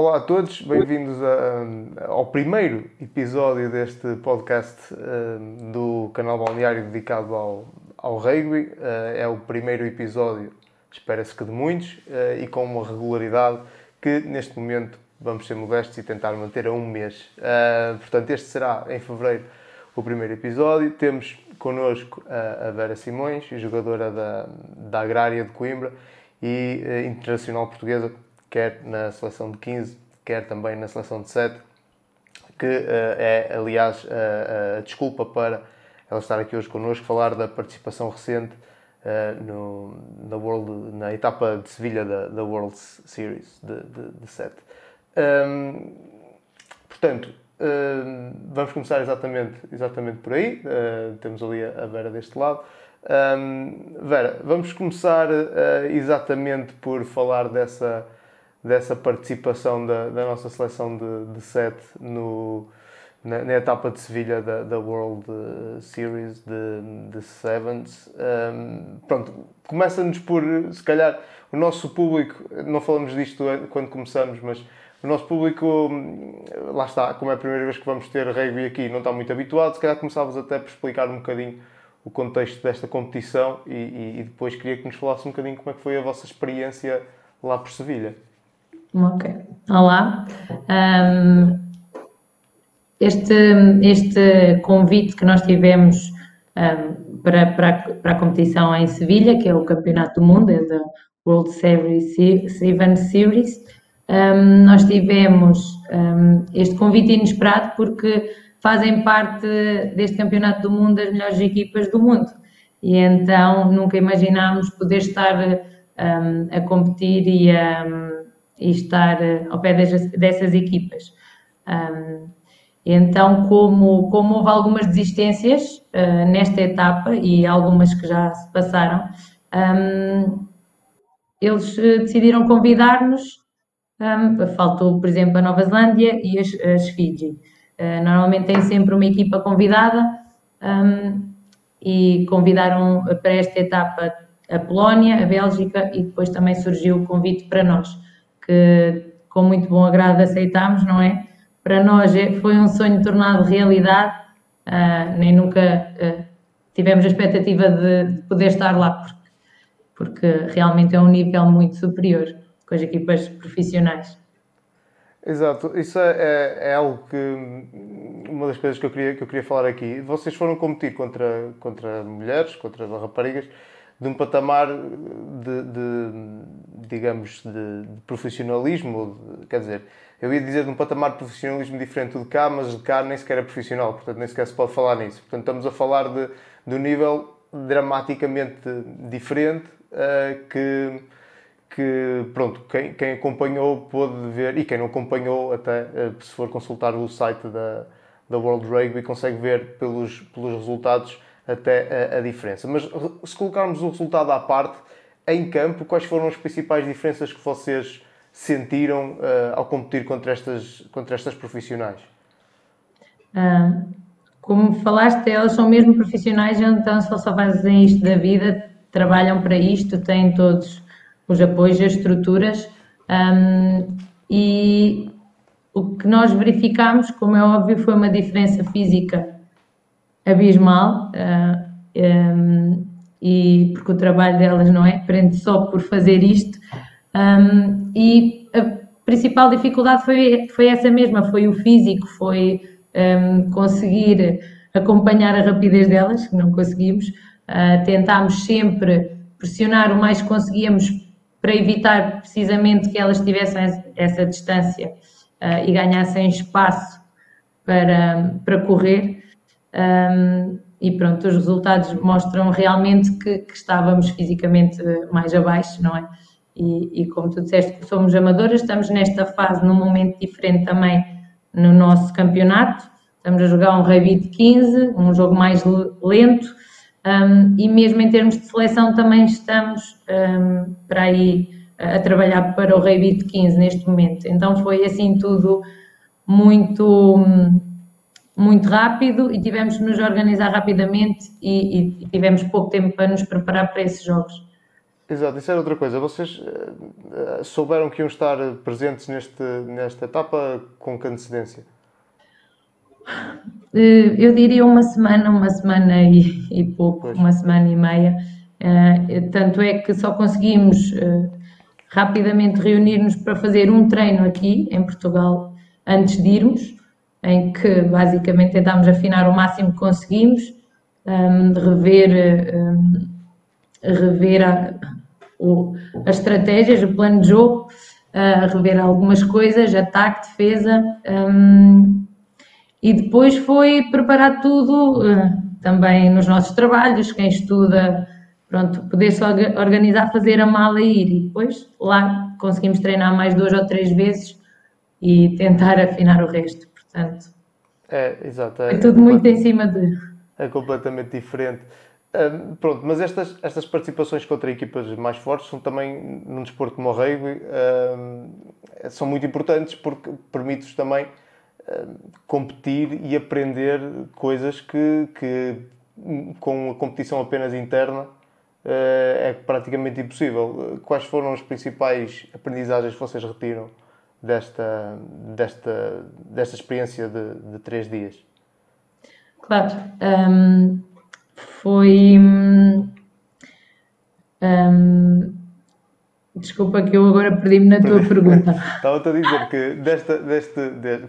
Olá a todos, bem-vindos ao primeiro episódio deste podcast uh, do canal Balneário dedicado ao, ao rugby. Uh, é o primeiro episódio, espera-se que de muitos, uh, e com uma regularidade que neste momento vamos ser modestos e tentar manter a um mês. portanto, este será em fevereiro o primeiro episódio. Temos connosco a Vera Simões, jogadora da, da Agrária de Coimbra e internacional portuguesa quer na seleção de 15, quer também na seleção de 7, que uh, é, aliás, uh, a desculpa para ela estar aqui hoje connosco, falar da participação recente uh, no, na, World, na etapa de Sevilha da, da World Series de, de, de 7. Um, portanto, vamos começar exatamente, exatamente por aí. temos ali a Vera deste lado. Um, Vera, vamos começar exatamente por falar dessa dessa participação da, da nossa seleção de, de sete no, na, na, etapa de Sevilha da, da World Series de, de Sevens. Um, pronto, começa-nos por, se calhar, o nosso público, não falamos disto quando começamos, mas o nosso público, lá está, como é a primeira vez que vamos ter rugby aqui, não está muito habituado, se calhar começávamos até por explicar um bocadinho o contexto desta competição e, e, e depois queria que nos falasse um bocadinho como é que foi a vossa experiência lá por Sevilha. Ok. Olá. Um, este, este convite que nós tivemos um, para, para, para a competição em Sevilha, que é o Campeonato do Mundo, é da World Seven Series, um, nós tivemos este convite inesperado porque fazem parte deste Campeonato do Mundo as melhores equipas do mundo. E então nunca imaginámos poder estar a competir e a e estar eh, ao pé dessas equipas. Então, como, como houve algumas desistências uh, nesta etapa e algumas que já se passaram, eles eh, decidiram convidar-nos. Faltou, por exemplo, a Nova Zelândia e as, as Fiji. Normalmente tem sempre uma equipa convidada e convidaram para esta etapa a Polónia, a Bélgica e depois também surgiu o convite para nós que com muito bom agrado aceitámos, não é? Para nós é, foi um sonho tornado realidade, uh, nem nunca uh, tivemos a expectativa de, de, poder estar lá, porque, porque realmente é um nível muito superior com as equipas profissionais. Exato, isso é, é, é, algo que uma das coisas que eu queria, que eu queria falar aqui. Vocês foram competir contra, contra mulheres, contra raparigas, de um patamar de, de digamos, de, de profissionalismo, quer dizer, eu ia dizer de um patamar de profissionalismo diferente do de cá, mas de cá nem sequer é profissional, portanto nem sequer se pode falar nisso. Portanto estamos a falar de, de um nível dramaticamente diferente uh, que, que, pronto, quem, quem acompanhou pôde ver, e quem não acompanhou até, uh, se for consultar o site da, da World Rugby, consegue ver pelos, pelos resultados até a, a, diferença. Mas se colocarmos o resultado à parte, em campo, quais foram as principais diferenças que vocês sentiram uh, ao competir contra estas, contra estas profissionais? Como falaste, elas são mesmo profissionais, então só, só fazem isto da vida, trabalham para isto, têm todos os apoios, as estruturas. Um, e o que nós verificámos, como é óbvio, foi uma diferença física abismal, uh, um, e porque o trabalho delas não é prende só por fazer isto. Um, e a principal dificuldade foi, foi essa mesma, foi o físico, foi um, conseguir acompanhar a rapidez delas, que não conseguimos. Uh, tentámos sempre pressionar o mais que conseguíamos para evitar precisamente que elas tivessem essa distância uh, e ganhassem espaço para, para correr. Um, e pronto, os resultados mostram realmente que, que estávamos fisicamente mais abaixo, não é? E, e, como tu disseste, somos amadoras, estamos nesta fase num momento diferente também no nosso campeonato. Estamos a jogar um de 15, um jogo mais lento, um, e mesmo em termos de seleção também estamos um, para aí a trabalhar para o de 15 neste momento. Então foi assim tudo muito muito rápido e tivemos que nos organizar rapidamente e, e, tivemos pouco tempo para nos preparar para esses jogos. Exato, isso era outra coisa. Vocês uh, souberam que iam estar presentes neste, nesta etapa com que antecedência? Eu diria uma semana, uma semana e, e pouco, pois. uma semana e meia. Tanto é que só conseguimos rapidamente reunir-nos para fazer um treino aqui em Portugal antes de irmos, em que basicamente tentámos afinar o máximo que conseguimos, um, rever, um, rever a, o, as estratégias, o plano de jogo, uh, rever algumas coisas, ataque, defesa, um, e depois foi preparar tudo uh, também nos nossos trabalhos, quem estuda, pronto, poder-se organizar, fazer a mala e ir, e depois lá conseguimos treinar mais duas ou três vezes e tentar afinar o resto, portanto. É, exato. É, é tudo muito em cima de. É completamente diferente. Um, pronto, mas estas, estas participações contra equipas mais fortes são também, num desporto como o rugby, um, são muito importantes porque permite-vos também um, competir e aprender coisas que, que com a competição apenas interna uh, é praticamente impossível. Quais foram as principais aprendizagens que vocês retiram desta, desta, desta experiência de, de três dias? Claro. Um, foi. Um, desculpa que eu agora perdi-me na tua pergunta. Estava-te a dizer que desta, deste,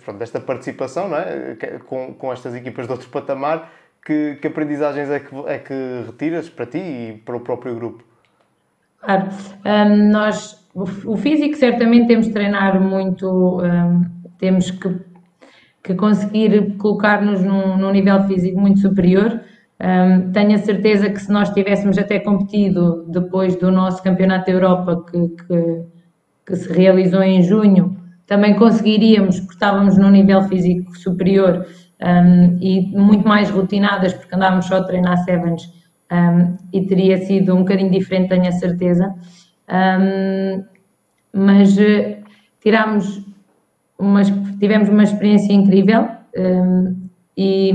pronto, desta participação não é? com, com estas equipas de outro patamar, que, que aprendizagens é que, é que retiras para ti e para o próprio grupo? Claro, um, nós, o, físico certamente temos de treinar muito, um, temos que, que conseguir colocar-nos num, num nível físico muito superior, um, tenho a certeza que se nós tivéssemos até competido depois do nosso Campeonato da Europa, que, que, que, se realizou em junho, também conseguiríamos, porque estávamos num nível físico superior um, e muito mais rotinadas, porque andávamos só a treinar sevens, um, e teria sido um bocadinho diferente, tenho a certeza. Mas uh, tirámos uma, tivemos uma experiência incrível e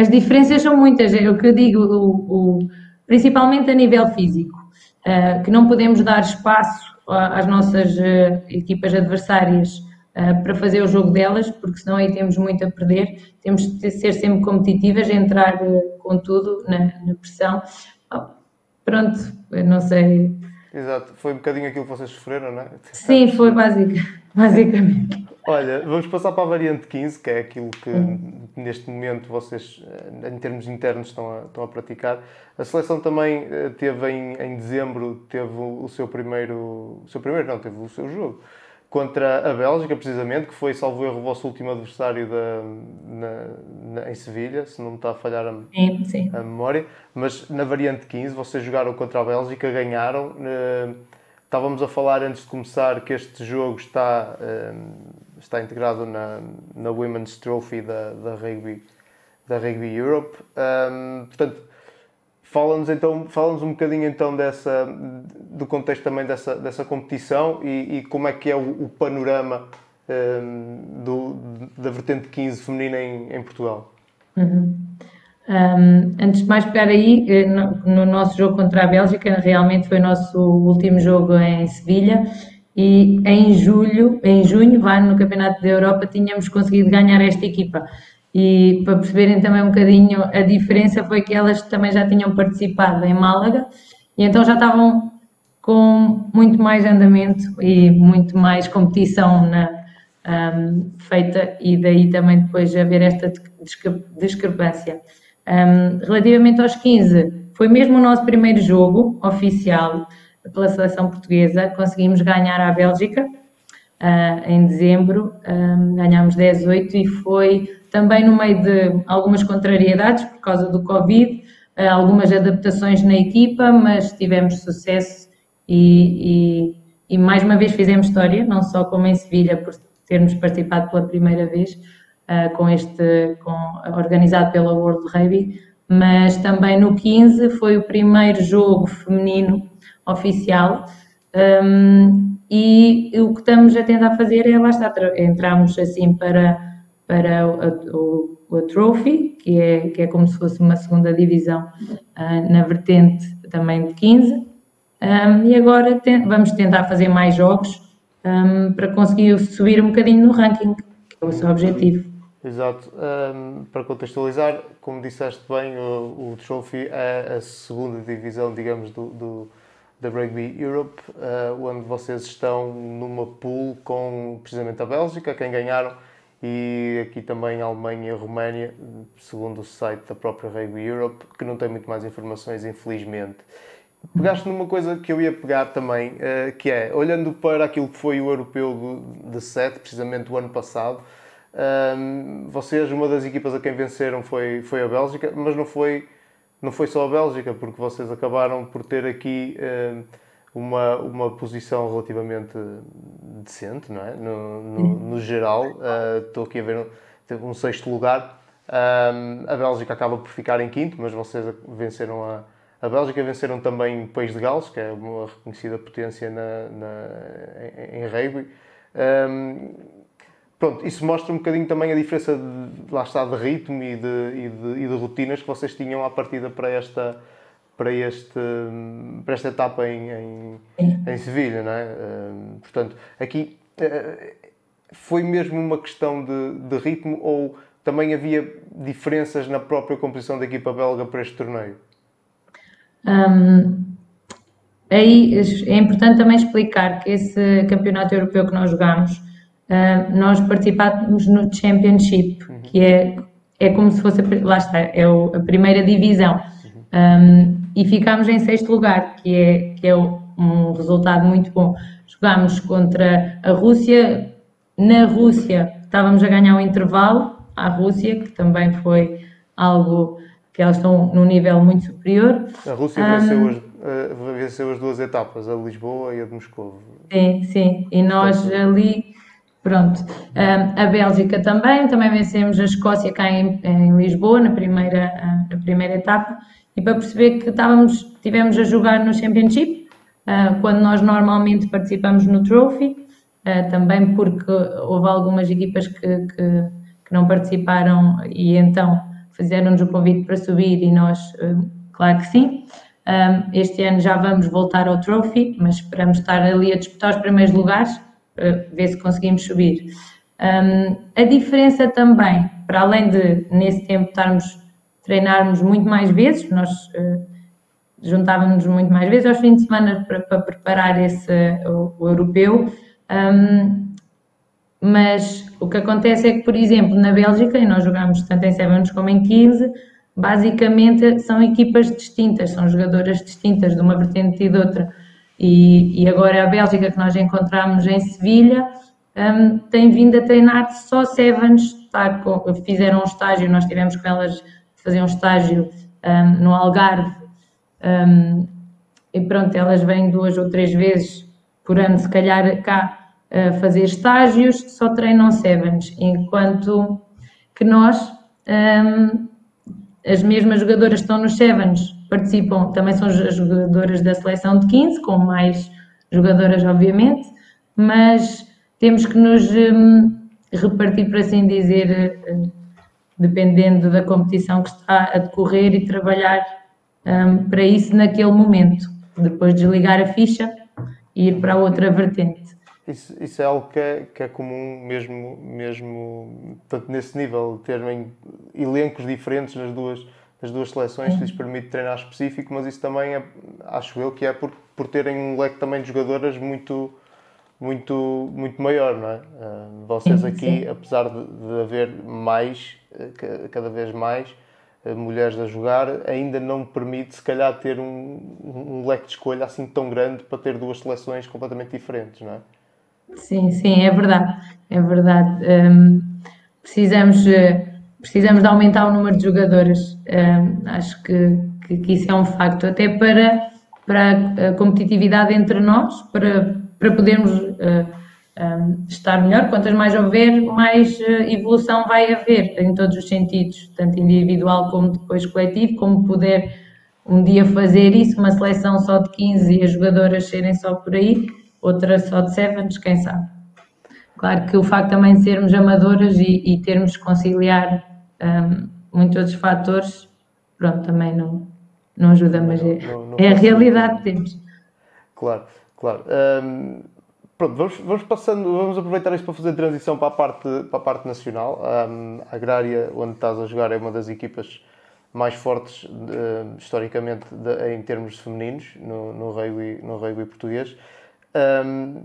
as diferenças são muitas, é o que eu digo, o, o, principalmente a nível físico, uh, que não podemos dar espaço às nossas uh, equipas adversárias uh, para fazer o jogo delas, porque senão aí temos muito a perder. Temos de ser sempre competitivas, entrar com tudo na, na pressão. Oh, pronto, não sei. Exato, foi um bocadinho aquilo que vocês sofreram, não é? Sim, foi basic, basicamente. Olha, vamos passar para a variante 15, que é aquilo que uhum. neste momento vocês, eh, em termos internos, estão a, estão a praticar. A seleção também eh, teve em, em dezembro, teve o seu primeiro, o seu primeiro, não, teve o seu jogo contra a Bélgica, precisamente, que foi, salvo erro, o vosso último adversário da, na, na, em Sevilha, se não me está a falhar a, sim, sim. a memória. Mas na variante 15, vocês jogaram contra a Bélgica, ganharam. Uh, Estávamos a falar antes de começar que este jogo está, ehm, está integrado na, na Women's Trophy da, da, Rugby, da Rugby Europe. Um, ehm, portanto, fala-nos então, fala-nos um bocadinho então dessa, do contexto também dessa, dessa competição e, e como é que é o, o panorama um, do, da vertente 15 feminina em, em Portugal. Uhum. Um, antes de mais pegar aí, eh, no, no, nosso jogo contra a Bélgica, realmente foi o nosso último jogo em Sevilha e em julho, em junho, lá no Campeonato da Europa, tínhamos conseguido ganhar esta equipa. E para perceberem também um bocadinho a diferença foi que elas também já tinham participado em Málaga e então já estavam com muito mais andamento e muito mais competição na, um, feita e daí também depois haver esta discrepância. Um, relativamente aos 15, foi mesmo o nosso primeiro jogo oficial pela seleção portuguesa. Conseguimos ganhar a Bélgica uh, em dezembro, um, ganhámos 10-8 e foi também no meio de algumas contrariedades por causa do Covid, uh, algumas adaptações na equipa, mas tivemos sucesso e, e, e mais uma vez fizemos história, não só como em Sevilha, por termos participado pela primeira vez uh, com este, com, organizado pela World Rugby, mas também no 15 foi o primeiro jogo feminino oficial um, e o que estamos a tentar fazer é, lá está, entramos assim para, para o, o, o Trophy, que é, que é como se fosse uma segunda divisão uh, na vertente também de 15, Um, e agora vamos tentar fazer mais jogos um, para conseguir subir um bocadinho no ranking, que é o seu objetivo. Exato. Um, para contextualizar, como disseste bem, o, o Trophy é a segunda divisão, digamos, do, do da Rugby Europe, uh, onde vocês estão numa pool com precisamente a Bélgica, quem ganharam, e aqui também a Alemanha e a Roménia, segundo o site da própria Rugby Europe, que não tem muito mais informações, infelizmente. Pegaste numa coisa que eu ia pegar também, uh, que é, olhando para aquilo que foi o europeu de 7, precisamente o ano passado, um, vocês, uma das equipas a quem venceram foi, foi a Bélgica, mas não foi, não foi só a Bélgica, porque vocês acabaram por ter aqui um, uma, uma posição relativamente decente, não é? No, no, no geral, uh, estou aqui a ver um, um sexto lugar. Um, a Bélgica acaba por ficar em quinto, mas vocês venceram a, a Bélgica, venceram também o País de Gales, que é uma reconhecida potência na, na em, em rugby. Um, pronto, isso mostra um bocadinho também a diferença de, lá está, de ritmo e de, e de, e de rotinas que vocês tinham à partida para esta, para, este, para esta etapa em, em, em Sevilha, não é? portanto, aqui uh, foi mesmo uma questão de, de ritmo ou também havia diferenças na própria composição da equipa belga para este torneio? Um, aí é importante também explicar que esse campeonato europeu que nós jogamos uh, nós participámos no Championship, uhum. que é, é como se fosse, lá está, é o, a primeira divisão. Um, e ficámos em sexto lugar, que é, que é um resultado muito bom. Jogámos contra a Rússia, na Rússia estávamos a ganhar um intervalo à Rússia, que também foi algo que elas estão num nível muito superior. A Rússia um, venceu, as, uh, venceu as duas etapas, a Lisboa e a de Moscou. Sim, sim, e nós ali Pronto. Um, a Bélgica também, também vencemos a Escócia cá em, em Lisboa, na primeira, uh, na primeira etapa, e para perceber que estávamos, tivemos a jogar no Championship, uh, quando nós normalmente participamos no Trophy, uh, também porque houve algumas equipas que, que, que não participaram e então fizeram-nos o convite para subir e nós, claro que sim. Este ano já vamos voltar ao Trophy, mas esperamos estar ali a disputar os primeiros lugares ver se conseguimos subir. A diferença também, para além de nesse tempo estarmos treinarmos muito mais vezes, nós uh, juntávamos muito mais vezes aos fins de semana para, para preparar esse o, o europeu. Um, mas o que acontece é que, por exemplo, na Bélgica, e nós jogamos tanto em Sevens como em 15, basicamente são equipas distintas, são jogadoras distintas de uma vertente e de outra. E, e agora a Bélgica que nós encontramos em Sevilha um, tem vindo a treinar só Sevens, tá, fizeram um estágio, nós tivemos com elas fazer um estágio um, no Algarve um, e pronto, elas vêm duas ou três vezes por ano, se calhar cá, a fazer estágios, só treinam Sevens, enquanto que nós, as mesmas jogadoras estão nos Sevens, participam, também são as jogadoras da seleção de 15, com mais jogadoras, obviamente, mas temos que nos repartir, por assim dizer, uh, dependendo da competição que está a decorrer e trabalhar um, para isso naquele momento, depois desligar a ficha e ir para outra vertente. Isso, isso é algo que é, que é comum mesmo, mesmo tanto nesse nível, terem elencos diferentes nas duas das duas seleções que lhes permite treinar específico, mas isso também é, acho eu que é por, por terem um leque também de jogadoras muito, muito, muito maior, não é? Uh, vocês aqui, apesar de, de, haver mais, eh, cada vez mais, uh, mulheres a jogar, ainda não permite, se calhar, ter um, um leque de escolha assim tão grande para ter duas seleções completamente diferentes, não é? Sim, sim, é verdade, é verdade. Um, precisamos uh, precisamos de aumentar o número de jogadoras. Um, acho que, que, que, isso é um facto, até para, para a competitividade entre nós, para, para podermos um, estar melhor. Quantas mais houver, mais uh, evolução vai haver em todos os sentidos, tanto individual como depois coletivo, como poder um dia fazer isso, uma seleção só de 15 e as jogadoras serem só por aí, outra só de sevens, quem sabe. Claro que o facto também de sermos amadoras e, e termos que conciliar um, muitos outros fatores, pronto, também não, não ajuda, mas é, não, não, não é a realidade que temos. Claro, claro. Um, pronto, vamos, vamos, passando, vamos aproveitar isto para fazer transição para a parte, para a parte nacional. Um, a Agrária, onde estás a jogar, é uma das equipas mais fortes uh, historicamente de, em termos femininos no, no, rugby, no português. Um,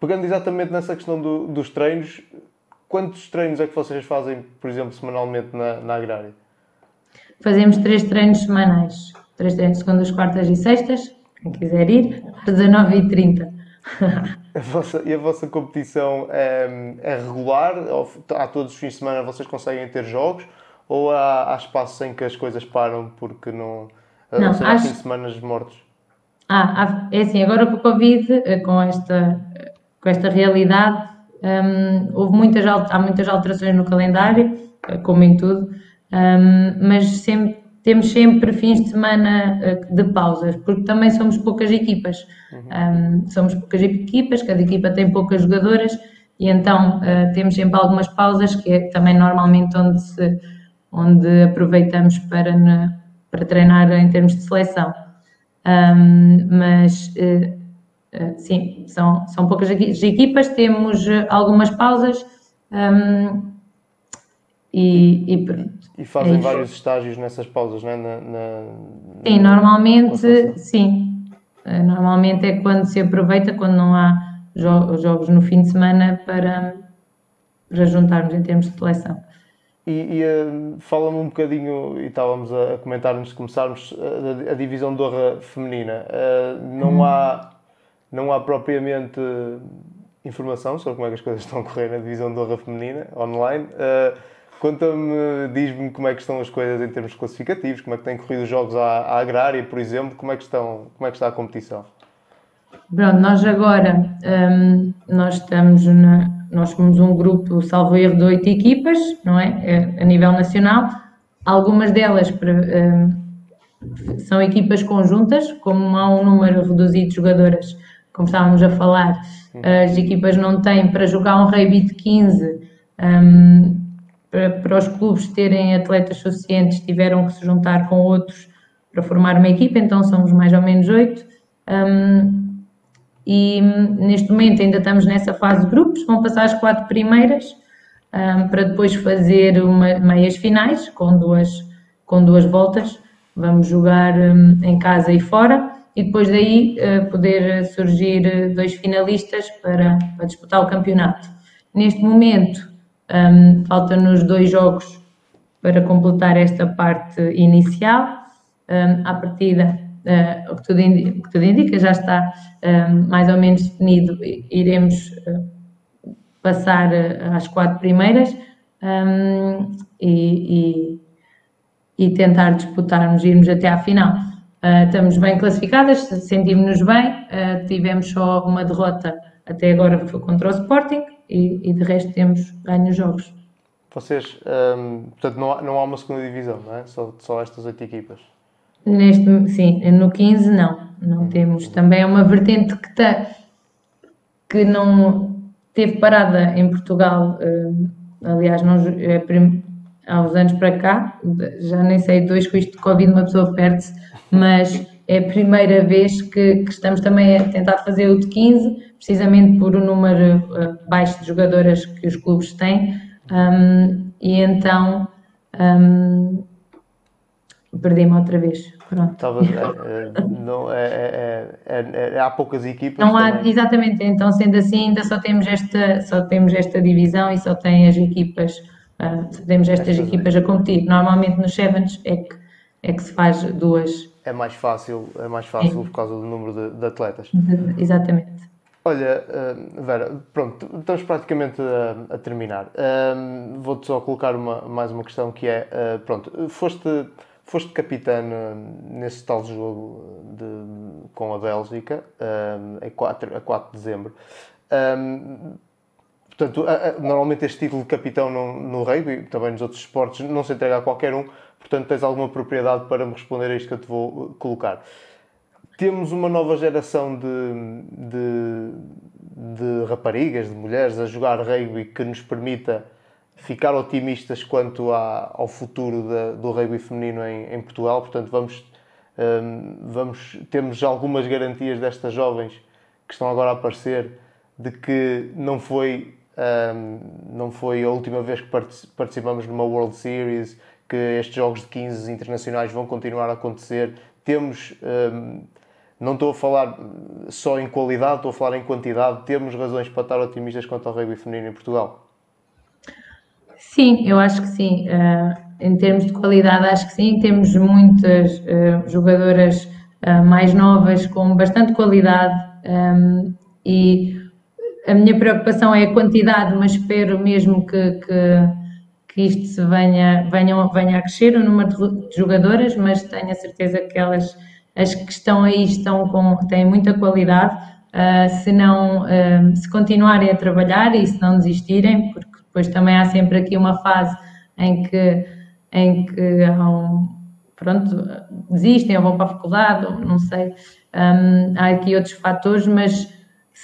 pegando exatamente nessa questão do, dos treinos, quantos treinos é que vocês fazem, por exemplo, semanalmente na, na Agrária? Fazemos três treinos semanais. Três treinos segundas, quartas e sextas. Quem quiser ir, às 19h30. a vossa, e a vossa competição é, é regular? Há todos os fins de semana vocês conseguem ter jogos? Ou há, há espaços em que as coisas param porque não. não ou seja, acho... há fins de semana mortos? Ah, é assim, agora com o Covid, eh, com esta, com esta realidade, um, houve muitas, há muitas alterações no calendário, eh, como em tudo, um, mas sempre, temos sempre fins de semana eh, de pausas, porque também somos poucas equipas. Uhum. Um, somos poucas equipas, cada equipa tem poucas jogadoras e então uh, temos sempre algumas pausas, que é também normalmente onde, se, onde aproveitamos para, para treinar em termos de seleção. Um, mas uh, uh, sim, são, são poucas equipas, temos algumas pausas um, e, e pronto. E fazem é vários estágios nessas pausas, não é? Na, na, sim, normalmente, sim. Uh, normalmente é quando se aproveita, quando não há jo jogos no fim de semana para, para juntarmos em termos de seleção. E, e uh, fala-me um bocadinho, e estávamos a, comentar antes de começarmos, a, a divisão de honra feminina. Não, uhum. há, não há propriamente informação sobre como é que as coisas estão a correr na divisão de honra feminina online. Conta-me, diz-me como é que estão as coisas em termos classificativos, como é que têm corrido os jogos à, à agrária, por exemplo, como é que, estão, como é que está a competição? Pronto, nós agora um, nós estamos na, nós somos um grupo, salvo erro, de oito equipas, não é? é? A nível nacional. Algumas delas um, são equipas conjuntas, como há um número reduzido de jogadoras, como estávamos a falar, as equipas não têm para jogar um rugby de 15. Um, para, para os clubes terem atletas suficientes, tiveram que se juntar com outros para formar uma equipa, então somos mais ou menos oito. Um, e neste momento ainda estamos nessa fase de grupos, vão passar as quatro primeiras um, para depois fazer uma, meias finais com duas, com duas voltas. Vamos jogar um, em casa e fora e depois daí uh, poder surgir dois finalistas para, para disputar o campeonato. Neste momento um, Faltam-nos dois jogos para completar esta parte inicial. Um, à partida, uh, o, que tudo indica, o que tudo indica já está um, mais ou menos definido. Iremos uh, passar uh, às quatro primeiras um, e, e, e, tentar disputarmos, irmos até à final. Uh, estamos bem classificadas, sentimos-nos bem, tivemos só uma derrota até agora foi contra o Sporting e, e de resto temos ganho jogos. Vocês, hum, portanto, não há, não há uma segunda divisão, não é? Só, só estas oito equipas? Neste, sim, no 15 não, não temos. Também é uma vertente que, tá, que não teve parada em Portugal, hum, aliás, não, é, há uns anos para cá, já nem sei, dois com isto de Covid uma pessoa perde-se, mas é a primeira vez que, que, estamos também a tentar fazer o de 15, precisamente por o número uh, baixo de jogadoras que os clubes têm, um, e então um, perdi-me outra vez. Pronto. Talvez, é, é, não, é, é, é, é, há poucas equipas. Não há, exatamente, então sendo assim, ainda só temos esta, só temos esta divisão e só tem as equipas, uh, só temos estas equipas a competir. Normalmente nos Sevens é que, é que se faz duas é mais fácil, é mais fácil por causa do número de, de atletas. Exatamente. Olha, uh, Vera, pronto, estamos praticamente a, a terminar. Uh, Vou-te só colocar uma, mais uma questão que é, uh, pronto, foste, foste capitã nesse tal jogo de, com a Bélgica, a, 4, a 4 de dezembro. Portanto, normalmente este título de capitão no, no rugby, também nos outros esportes, não se entrega a qualquer um, portanto tens alguma propriedade para me responder a isto que eu te vou colocar. Temos uma nova geração de, de, de raparigas, de mulheres a jogar rugby que nos permita ficar otimistas quanto à, ao futuro da, do rugby feminino em, em, Portugal. Portanto, vamos, Um, vamos, temos algumas garantias destas jovens que estão agora a aparecer de que não foi, um, não foi a última vez que participamos numa World Series, que estes jogos de 15 internacionais vão continuar a acontecer. Temos, um, não estou a falar só em qualidade, estou a falar em quantidade. Temos razões para estar otimistas quanto ao rugby feminino em Portugal. Sim, eu acho que sim. Uh, em termos de qualidade, acho que sim. Temos muitas uh, jogadoras uh, mais novas com bastante qualidade um, e a minha preocupação é a quantidade, mas espero mesmo que, que, que isto se venha, venha, venha a crescer, o número de jogadoras, mas tenho a certeza que elas, as que estão aí, estão com, têm muita qualidade. Uh, se não uh, se continuarem a trabalhar e se não desistirem, porque depois também há sempre aqui uma fase em que, em que um, pronto, desistem ou vão para a faculdade, ou não sei. Um, há aqui outros fatores, mas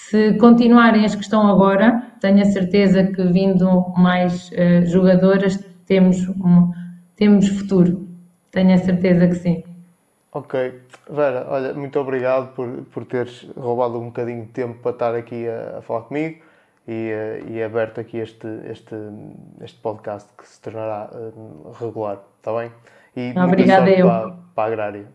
se continuarem as que estão agora, tenho a certeza que vindo mais uh, jogadoras temos, um, temos futuro. Tenho a certeza que sim. Ok. Vera, olha, muito obrigado por, por teres roubado um bocadinho de tempo para estar aqui a, a falar comigo e, eh, e aberto aqui este, este, este podcast que se tornará uh, regular, está bem? E Obrigada eu. Para, para a agrária.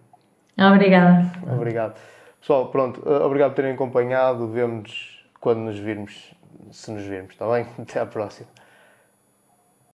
Obrigada. Obrigado. Pessoal, pronto, eh, obrigado por terem acompanhado. Vemo-nos quando nos virmos, se nos virmos, está bem? Até à próxima.